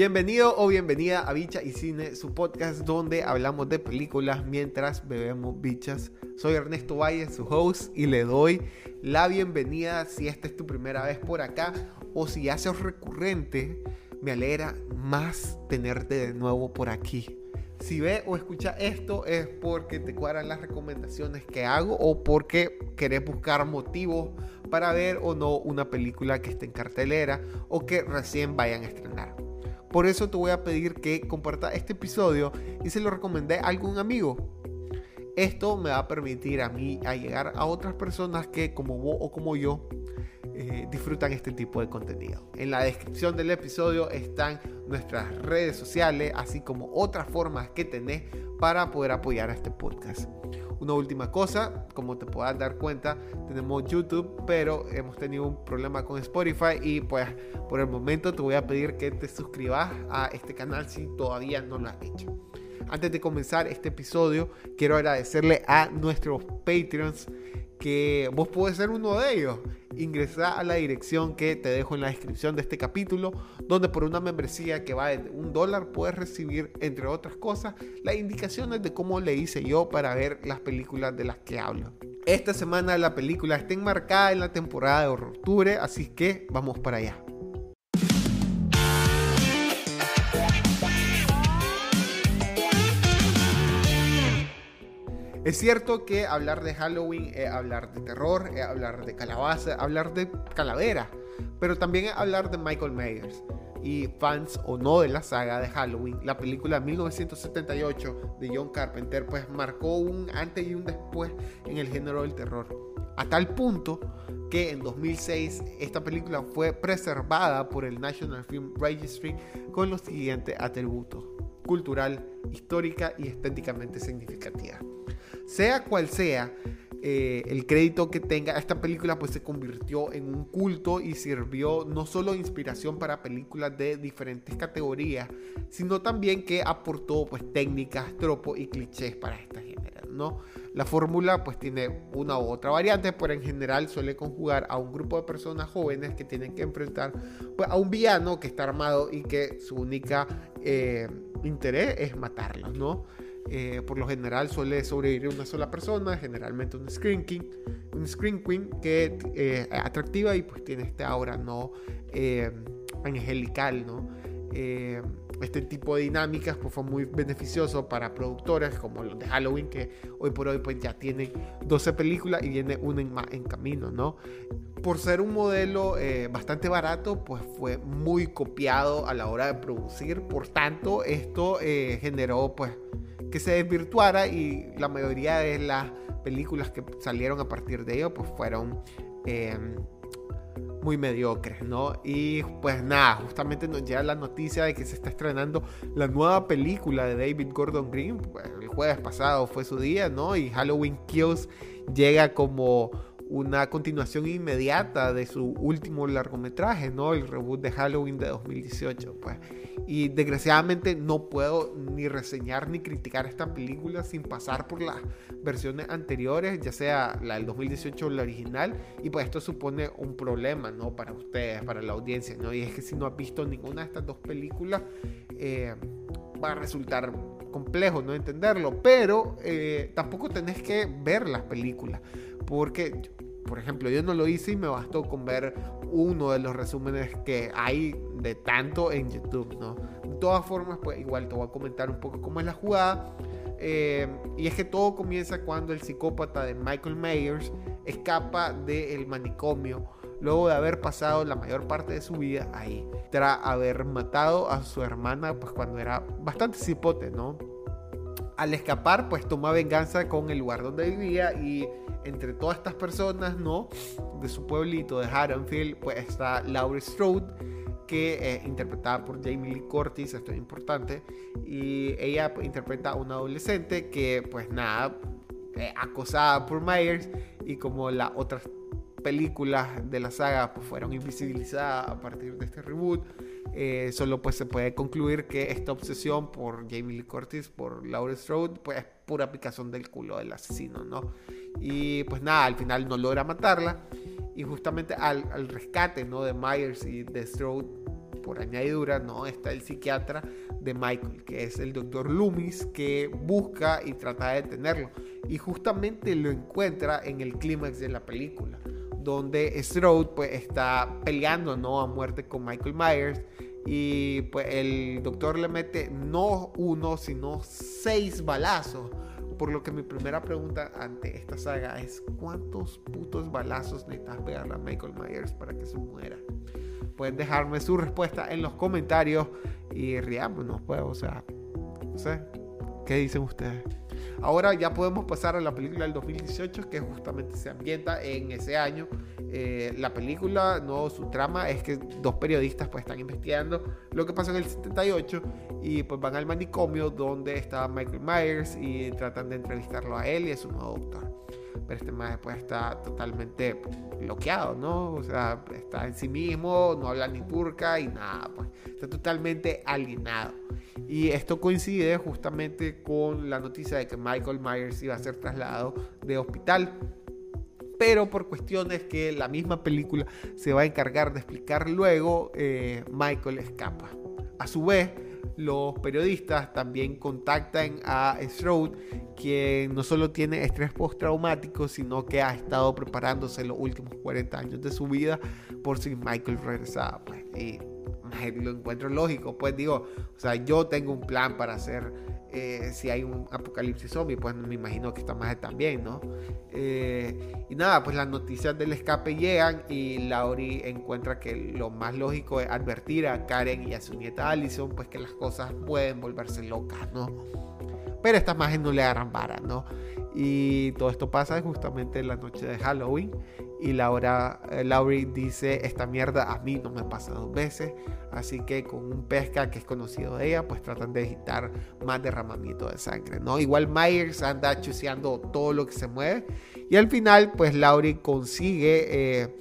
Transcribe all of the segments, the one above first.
Bienvenido o bienvenida a Bicha y Cine, su podcast donde hablamos de películas mientras bebemos bichas. Soy Ernesto Valle, su host, y le doy la bienvenida si esta es tu primera vez por acá o si ya sos recurrente. Me alegra más tenerte de nuevo por aquí. Si ve o escucha esto es porque te cuadran las recomendaciones que hago o porque querés buscar motivos para ver o no una película que esté en cartelera o que recién vayan a estrenar. Por eso te voy a pedir que comparta este episodio y se lo recomendé a algún amigo. Esto me va a permitir a mí a llegar a otras personas que como vos o como yo eh, disfrutan este tipo de contenido. En la descripción del episodio están nuestras redes sociales, así como otras formas que tenés para poder apoyar a este podcast. Una última cosa, como te puedas dar cuenta, tenemos YouTube, pero hemos tenido un problema con Spotify y pues por el momento te voy a pedir que te suscribas a este canal si todavía no lo has hecho. Antes de comenzar este episodio, quiero agradecerle a nuestros Patreons que vos podés ser uno de ellos. Ingresa a la dirección que te dejo en la descripción de este capítulo, donde por una membresía que va de un dólar puedes recibir, entre otras cosas, las indicaciones de cómo le hice yo para ver las películas de las que hablo. Esta semana la película está enmarcada en la temporada de octubre, así que vamos para allá. Es cierto que hablar de Halloween es hablar de terror, es hablar de calabaza, hablar de calavera, pero también es hablar de Michael Myers. Y fans o no de la saga de Halloween, la película 1978 de John Carpenter pues marcó un antes y un después en el género del terror. A tal punto que en 2006 esta película fue preservada por el National Film Registry con los siguientes atributos: cultural, histórica y estéticamente significativa. Sea cual sea eh, el crédito que tenga esta película, pues se convirtió en un culto y sirvió no solo de inspiración para películas de diferentes categorías, sino también que aportó pues técnicas, tropos y clichés para esta género, ¿no? La fórmula pues tiene una u otra variante, pero en general suele conjugar a un grupo de personas jóvenes que tienen que enfrentar pues, a un villano que está armado y que su única eh, interés es matarlos, ¿no? Eh, por lo general suele sobrevivir una sola persona, generalmente un Screen King, un Screen Queen que eh, es atractiva y pues tiene este aura no eh, angelical, ¿no? este tipo de dinámicas pues fue muy beneficioso para productores como los de Halloween que hoy por hoy pues ya tienen 12 películas y viene una en, en camino, ¿no? Por ser un modelo bastante barato, pues fue muy copiado a la hora de producir. Por tanto, esto generó pues que se desvirtuara y la mayoría de las películas que salieron a partir de ello pues fueron em, muy mediocres, ¿no? Y pues nada, justamente nos llega la noticia de que se está estrenando la nueva película de David Gordon Green, pues, el jueves pasado fue su día, ¿no? Y Halloween Kills llega como una continuación inmediata de su último largometraje, ¿no? El reboot de Halloween de 2018, pues. Y desgraciadamente no puedo ni reseñar ni criticar esta película sin pasar por las versiones anteriores, ya sea la del 2018 o la original, y pues esto supone un problema, ¿no? Para ustedes, para la audiencia, ¿no? Y es que si no has visto ninguna de estas dos películas, eh, va a resultar complejo no entenderlo, pero eh, tampoco tenés que ver las películas, porque por ejemplo, yo no lo hice y me bastó con ver uno de los resúmenes que hay de tanto en YouTube, ¿no? De todas formas, pues igual te voy a comentar un poco cómo es la jugada. Eh, y es que todo comienza cuando el psicópata de Michael Myers escapa del manicomio luego de haber pasado la mayor parte de su vida ahí, tras haber matado a su hermana, pues cuando era bastante cipote, ¿no? Al escapar, pues toma venganza con el lugar donde vivía y entre todas estas personas, ¿no? De su pueblito de Haddonfield, pues está Laurie Strode, que es interpretada por Jamie Lee Curtis, esto es importante, y ella pues, interpreta a una adolescente que, pues nada, acosada por Myers, y como las otras películas de la saga pues, fueron invisibilizadas a partir de este reboot, eh, solo pues se puede concluir que esta obsesión por Jamie Lee Curtis, por Laurie Strode, pues es pura picazón del culo del asesino, ¿no? Y pues nada, al final no logra matarla. Y justamente al, rescate ¿no? de Myers y de Strode, por añadidura, no, está el psiquiatra de Michael, que es el doctor Loomis, que busca y trata de detenerlo. Y justamente lo encuentra en el clímax de la película, donde Strode pues está peleando, ¿no? A muerte con Michael Myers. Y pues el doctor le mete no uno, sino seis balazos por lo que mi primera pregunta ante esta saga es ¿cuántos putos balazos necesitas pegarle a Michael Myers para que se muera? Pueden dejarme su respuesta en los comentarios y riámonos, pues, o sea, no sé, ¿qué dicen ustedes? Ahora ya podemos pasar a la película del 2018 que justamente se ambienta en ese año. Eh, la película, no su trama es que dos periodistas pues están investigando lo que pasó en el 78 y pues van al manicomio donde está Michael Myers y tratan de entrevistarlo a él y a su nuevo doctor. Pero este más después está totalmente bloqueado, ¿no? O sea, está en sí mismo, no habla ni turca y nada, pues está totalmente alienado. Y esto coincide justamente con la noticia de que Michael Myers iba a ser trasladado de hospital. Pero por cuestiones que la misma película se va a encargar de explicar luego, eh, Michael escapa. A su vez, los periodistas también contactan a Strode, quien no solo tiene estrés postraumático, sino que ha estado preparándose los últimos 40 años de su vida por si Michael regresaba. Pues, y lo encuentro lógico. Pues digo, o sea, yo tengo un plan para hacer eh, si hay un apocalipsis zombie, pues me imagino que está más también, ¿no? Eh, y nada, pues las noticias del escape llegan y Laurie encuentra que lo más lógico es advertir a Karen y a su nieta Allison, pues que las cosas pueden volverse locas, ¿no? Pero estas imágenes no le agarran vara, ¿no? Y todo esto pasa justamente en la noche de Halloween. Y Laura, eh, Laurie dice, esta mierda a mí no me pasa dos veces. Así que con un pesca que es conocido de ella, pues tratan de evitar más derramamiento de sangre, ¿no? Igual Myers anda chuseando todo lo que se mueve. Y al final, pues Laurie consigue... Eh,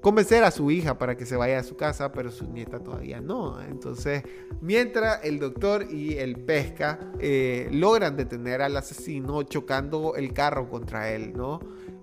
convencer a su hija para que se vaya a su casa, pero su nieta todavía no. Entonces, mientras el doctor y el pesca eh, logran detener al asesino chocando el carro contra él, ¿no?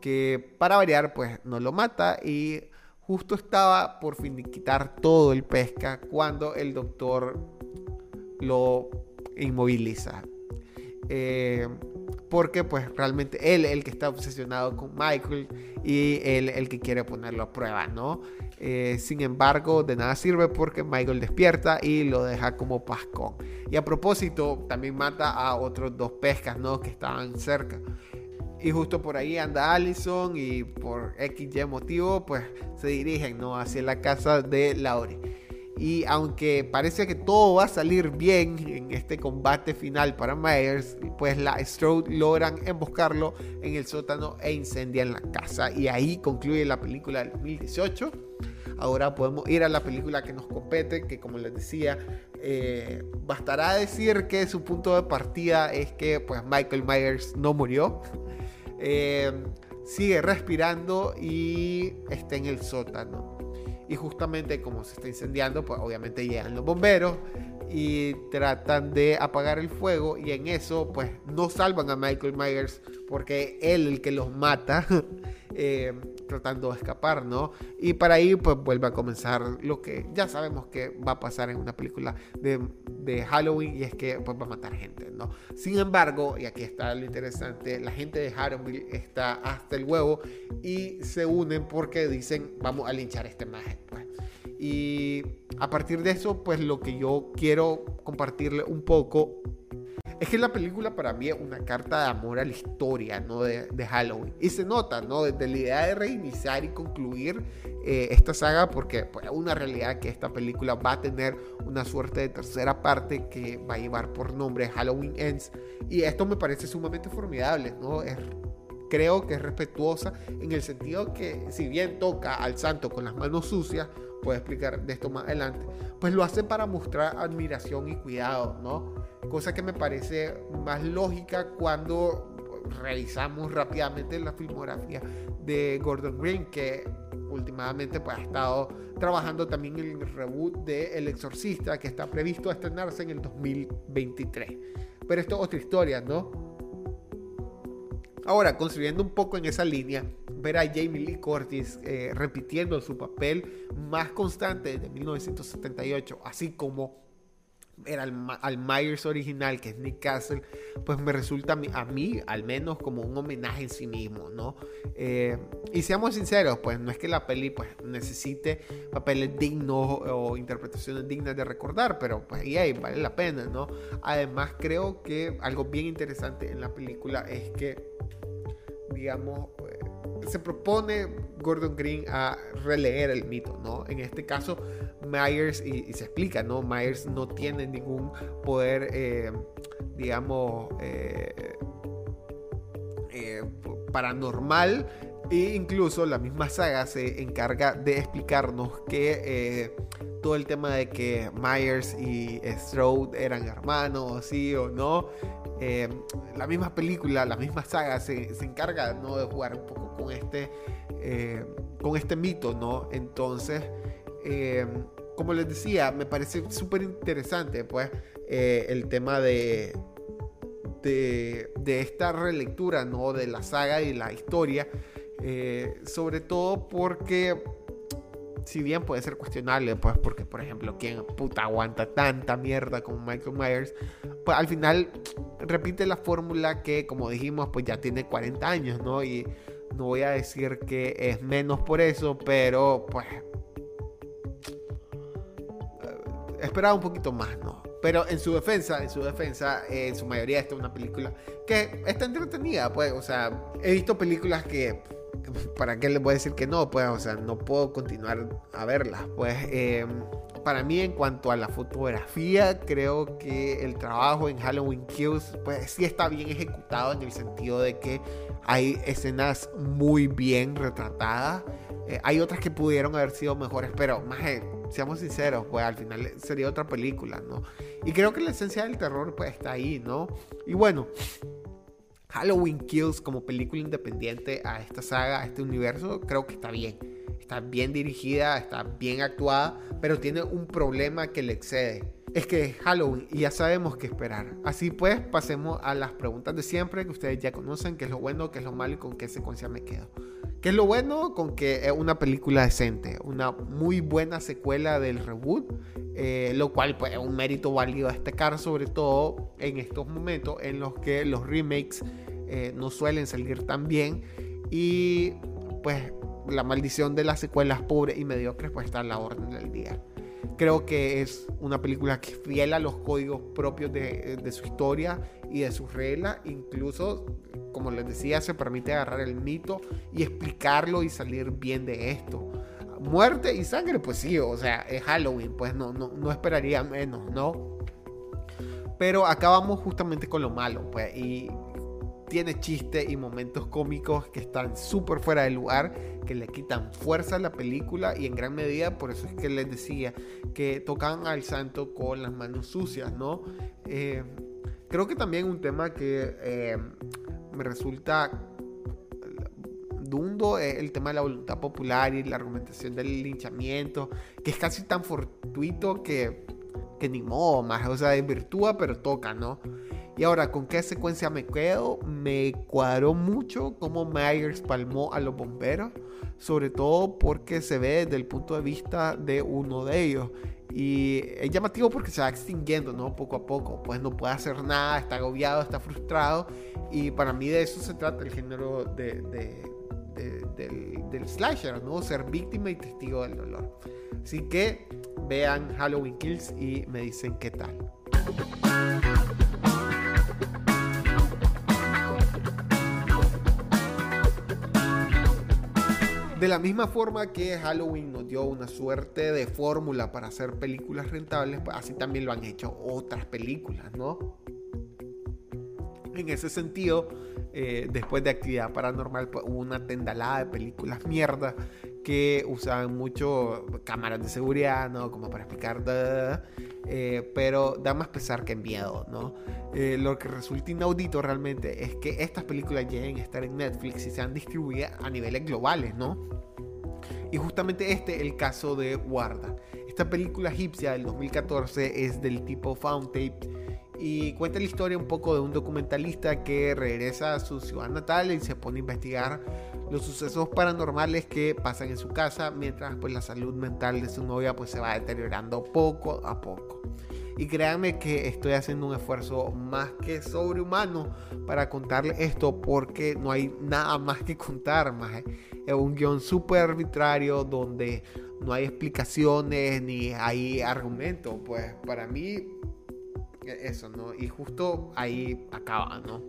Que para variar, pues no lo mata y justo estaba por finiquitar todo el pesca cuando el doctor lo inmoviliza. Eh, porque pues realmente él el que está obsesionado con Michael y él el que quiere ponerlo a prueba, ¿no? Eh, sin embargo, de nada sirve porque Michael despierta y lo deja como pascón. Y a propósito, también mata a otros dos pescas, ¿no? Que estaban cerca. Y justo por ahí anda Allison y por XY motivo, pues se dirigen, ¿no? Hacia la casa de Laurie. Y aunque parece que todo va a salir bien en este combate final para Myers, pues la Strode logran emboscarlo en el sótano e incendian la casa. Y ahí concluye la película del 2018. Ahora podemos ir a la película que nos compete, que como les decía, eh, bastará decir que su punto de partida es que pues Michael Myers no murió. Eh, sigue respirando y está en el sótano. Y justamente como se está incendiando, pues obviamente llegan los bomberos y tratan de apagar el fuego y en eso pues no salvan a Michael Myers porque él el que los mata eh, tratando de escapar, ¿no? Y para ahí pues vuelve a comenzar lo que ya sabemos que va a pasar en una película de, de Halloween y es que pues va a matar gente, ¿no? Sin embargo, y aquí está lo interesante, la gente de Haronville está hasta el huevo y se unen porque dicen vamos a linchar este maje, pues. Y a partir de eso, pues lo que yo quiero compartirle un poco es que la película para mí es una carta de amor a la historia, ¿no? De, Halloween. Y se nota, ¿no? Desde la idea de reiniciar y concluir eh, esta saga, porque pues, es una realidad que esta película va a tener una suerte de tercera parte que va a llevar por nombre Halloween Ends. Y esto me parece sumamente formidable, ¿no? Creo que es respetuosa en el sentido que si bien toca al santo con las manos sucias, puedo explicar de esto más adelante, pues lo hace para mostrar admiración y cuidado, ¿no? Cosa que me parece más lógica cuando revisamos rápidamente la filmografía de Gordon Green, que últimamente pues, ha estado trabajando también en el reboot de El Exorcista, que está previsto a estrenarse en el 2023. Pero esto es otra historia, ¿no? Ahora, construyendo un poco en esa línea, ver a Jamie Lee Curtis eh, repitiendo su papel más constante desde 1978, así como era al, Myers original, que es Nick Castle, pues me resulta a mí, al menos, como un homenaje en sí mismo, ¿no? Eh, y seamos sinceros, pues no es que la peli pues, necesite papeles dignos o interpretaciones dignas de recordar, pero pues ahí vale la pena, ¿no? Además, creo que algo bien interesante en la película es que, digamos, se propone Gordon Green a releer el mito, ¿no? En este caso, Myers, y, se explica, ¿no? Myers no tiene ningún poder, eh, digamos, eh, eh, paranormal. E incluso la misma saga se encarga de explicarnos que todo el tema de que Myers y Strode eran hermanos, sí o no, la misma película, la misma saga se, se encarga ¿no? de jugar un poco con este, eh, con este mito, ¿no? Entonces, eh, como les decía, me parece súper interesante, pues, eh, el tema de, de, de, esta relectura, ¿no? De la saga y la historia, sobre todo porque si bien puede ser cuestionable, pues porque, por ejemplo, ¿quién puta aguanta tanta mierda como Michael Myers? Pues al final repite la fórmula que, como dijimos, pues ya tiene 40 años, ¿no? Y no voy a decir que es menos por eso, pero pues eh, esperaba un poquito más, ¿no? Pero en su defensa, en su defensa, en su mayoría esta es una película que está entretenida, pues, o sea, he visto películas que, ¿para qué voy a decir que no? Pues, o sea, no puedo continuar a verlas, pues, eh, para mí en cuanto a la fotografía, creo que el trabajo en Halloween Kills, pues sí está bien ejecutado en el sentido de que hay escenas muy bien retratadas. Eh, hay otras que pudieron haber sido mejores, pero más, seamos sinceros, pues al final sería otra película, ¿no? Y creo que la esencia del terror pues está ahí, ¿no? Y bueno, Halloween Kills como película independiente a esta saga, a este universo, creo que está bien. Está bien dirigida, está bien actuada, pero tiene un problema que le excede. Es que es Halloween y ya sabemos qué esperar. Así pues, pasemos a las preguntas de siempre que ustedes ya conocen, qué es lo bueno, qué es lo malo y con qué secuencia me quedo. ¿Qué es lo bueno? Con que es una película decente, una muy buena secuela del reboot, eh, lo cual pues, es un mérito válido a destacar, sobre todo en estos momentos en los que los remakes eh, no suelen salir tan bien y pues la maldición de las secuelas pobres y mediocres pues está a la orden del día. Creo que es una película que fiel a los códigos propios de, de su historia y de sus reglas. Incluso, como les decía, se permite agarrar el mito y explicarlo y salir bien de esto. Muerte y sangre, pues sí, o sea, es Halloween, pues no, no, no esperaría menos, ¿no? Pero acá vamos justamente con lo malo, pues, y tiene chistes y momentos cómicos que están súper fuera de lugar, que le quitan fuerza a la película y en gran medida por eso es que les decía que tocan al santo con las manos sucias, ¿no? Eh, creo que también un tema que eh, me resulta dundo es el tema de la voluntad popular y la argumentación del linchamiento, que es casi tan fortuito que, que ni modo, o sea, desvirtúa pero toca, ¿no? Y ahora, ¿con qué secuencia me quedo? Me cuadró mucho cómo Myers palmó a los bomberos, sobre todo porque se ve desde el punto de vista de uno de ellos. Y es llamativo porque se va extinguiendo, ¿no? Poco a poco. Pues no puede hacer nada, está agobiado, está frustrado. Y para mí de eso se trata el género de, del, del, slasher, ¿no? Ser víctima y testigo del dolor. Así que vean Halloween Kills y me dicen qué tal. De la misma forma que Halloween nos dio una suerte de fórmula para hacer películas rentables, pues así también lo han hecho otras películas, ¿no? En ese sentido, eh, después de Actividad Paranormal, pues, hubo una tendalada de películas mierda que usaban mucho cámaras de seguridad, ¿no? Como para explicar, eh, pero da más pesar que miedo, ¿no? Eh, lo que resulta inaudito realmente es que estas películas lleguen a estar en Netflix y sean distribuidas a niveles globales, ¿no? Y justamente este es el caso de Guarda. Esta película egipcia del 2014 es del tipo found tape y cuenta la historia un poco de un documentalista que regresa a su ciudad natal y se pone a investigar los sucesos paranormales que pasan en su casa mientras pues la salud mental de su novia pues se va deteriorando poco a poco. Y créanme que estoy haciendo un esfuerzo más que sobrehumano para contarle esto porque no hay nada más que contar más. Es un guion súper arbitrario donde no hay explicaciones ni hay argumentos. Pues para mí eso, ¿no? Y justo ahí acaba, ¿no?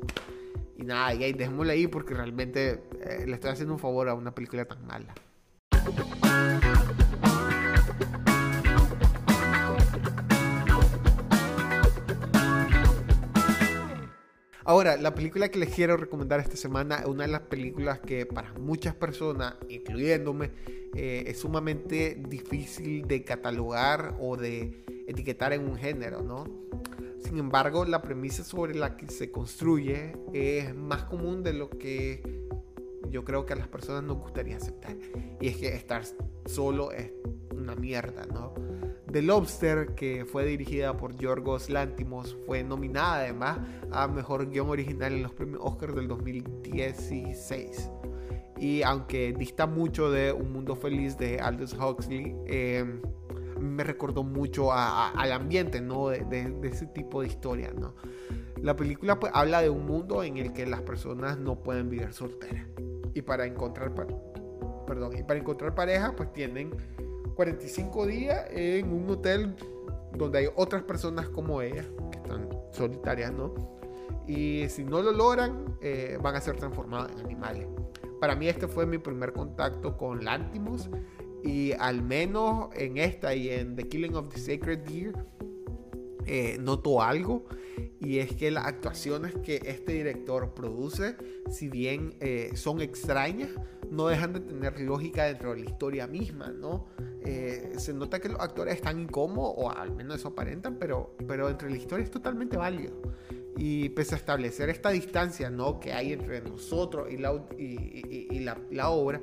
Y nada, y ahí ahí porque realmente eh, le estoy haciendo un favor a una película tan mala. Ahora, la película que les quiero recomendar esta semana es una de las películas que para muchas personas, incluyéndome, eh, es sumamente difícil de catalogar o de etiquetar en un género, ¿no? Sin embargo, la premisa sobre la que se construye es más común de lo que yo creo que a las personas nos gustaría aceptar. Y es que estar solo es una mierda, ¿no? The Lobster, que fue dirigida por Yorgos Lantimos, fue nominada además a Mejor Guión Original en los premios Oscar del 2016. Y aunque dista mucho de Un Mundo Feliz de Aldous Huxley, eh, me recordó mucho al ambiente, ¿no? De, ese tipo de historias, ¿no? La película pues, habla de un mundo en el que las personas no pueden vivir solteras. Y para encontrar, perdón, y para encontrar pareja, pues tienen 45 días en un hotel donde hay otras personas como ellas, que están solitarias, ¿no? Y si no lo logran, eh, van a ser transformados en animales. Para mí este fue mi primer contacto con Lantimos y al menos en esta y en The Killing of the Sacred Deer eh, noto algo y es que las actuaciones que este director produce, si bien eh, son extrañas, no dejan de tener lógica dentro de la historia misma, ¿no? Eh, se nota que los actores están incómodos, o al menos eso aparentan, pero, pero entre la historia es totalmente válido. Y pese a establecer esta distancia ¿no? que hay entre nosotros y la, y, y la, la obra,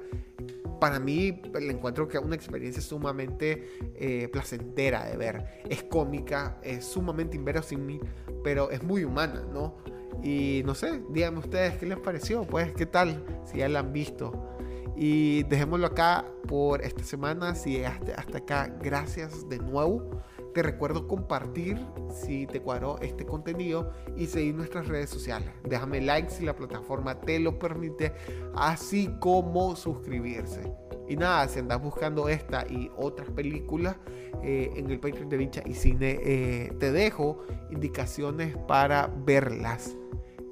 para mí le encuentro que es una experiencia sumamente eh, placentera de ver. Es cómica, es sumamente inverosímil, pero es muy humana, ¿no? Y no sé, díganme ustedes qué les pareció, pues qué tal, si ya la han visto. Y dejémoslo acá por esta semana. Si llegaste hasta acá, gracias de nuevo. Te recuerdo compartir si te cuadró este contenido y seguir nuestras redes sociales. Déjame like si la plataforma te lo permite, así como suscribirse. Y nada, si andas buscando esta y otras películas eh, en el Patreon de Vincha y Cine, eh, te dejo indicaciones para verlas,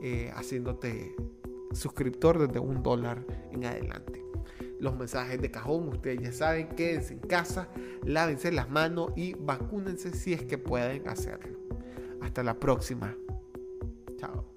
eh, haciéndote suscriptor desde un dólar en adelante los mensajes de cajón. Ustedes ya saben, quédense en casa, lávense las manos y vacúnense si es que pueden hacerlo. Hasta la próxima. Chao.